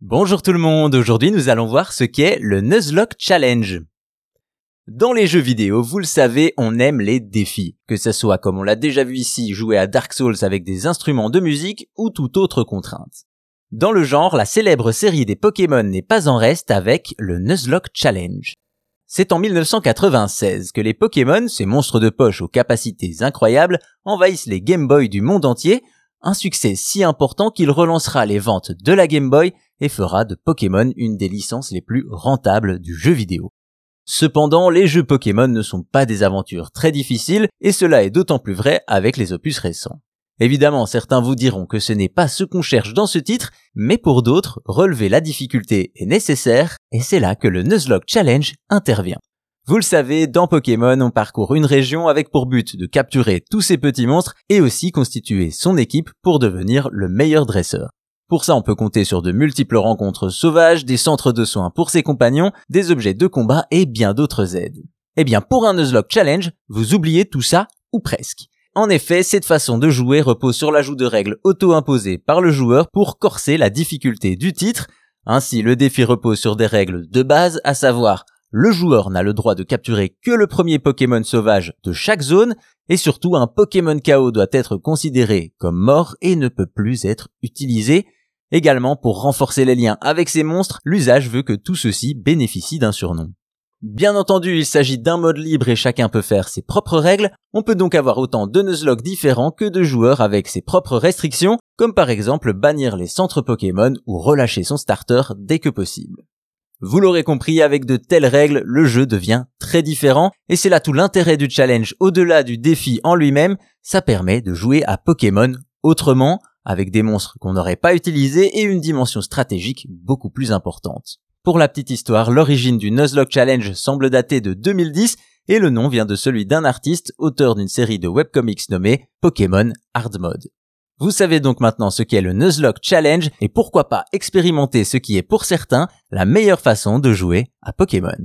Bonjour tout le monde, aujourd'hui nous allons voir ce qu'est le Nuzlocke Challenge. Dans les jeux vidéo, vous le savez, on aime les défis, que ce soit comme on l'a déjà vu ici, jouer à Dark Souls avec des instruments de musique ou toute autre contrainte. Dans le genre, la célèbre série des Pokémon n'est pas en reste avec le Nuzlocke Challenge. C'est en 1996 que les Pokémon, ces monstres de poche aux capacités incroyables, envahissent les Game Boy du monde entier, un succès si important qu'il relancera les ventes de la Game Boy et fera de Pokémon une des licences les plus rentables du jeu vidéo. Cependant, les jeux Pokémon ne sont pas des aventures très difficiles, et cela est d'autant plus vrai avec les opus récents. Évidemment, certains vous diront que ce n'est pas ce qu'on cherche dans ce titre, mais pour d'autres, relever la difficulté est nécessaire, et c'est là que le Nuzlocke Challenge intervient. Vous le savez, dans Pokémon, on parcourt une région avec pour but de capturer tous ces petits monstres et aussi constituer son équipe pour devenir le meilleur dresseur. Pour ça, on peut compter sur de multiples rencontres sauvages, des centres de soins pour ses compagnons, des objets de combat et bien d'autres aides. Eh bien, pour un Nuzlocke Challenge, vous oubliez tout ça, ou presque. En effet, cette façon de jouer repose sur l'ajout de règles auto-imposées par le joueur pour corser la difficulté du titre. Ainsi, le défi repose sur des règles de base, à savoir le joueur n'a le droit de capturer que le premier Pokémon sauvage de chaque zone, et surtout un Pokémon KO doit être considéré comme mort et ne peut plus être utilisé. Également, pour renforcer les liens avec ces monstres, l'usage veut que tout ceci bénéficie d'un surnom. Bien entendu, il s'agit d'un mode libre et chacun peut faire ses propres règles. On peut donc avoir autant de Nuzlocke différents que de joueurs avec ses propres restrictions, comme par exemple bannir les centres Pokémon ou relâcher son starter dès que possible. Vous l'aurez compris, avec de telles règles, le jeu devient très différent, et c'est là tout l'intérêt du challenge au-delà du défi en lui-même, ça permet de jouer à Pokémon autrement, avec des monstres qu'on n'aurait pas utilisés et une dimension stratégique beaucoup plus importante. Pour la petite histoire, l'origine du Nuzlocke Challenge semble dater de 2010 et le nom vient de celui d'un artiste, auteur d'une série de webcomics nommée Pokémon Hard Mode. Vous savez donc maintenant ce qu'est le Nuzlocke Challenge et pourquoi pas expérimenter ce qui est pour certains la meilleure façon de jouer à Pokémon.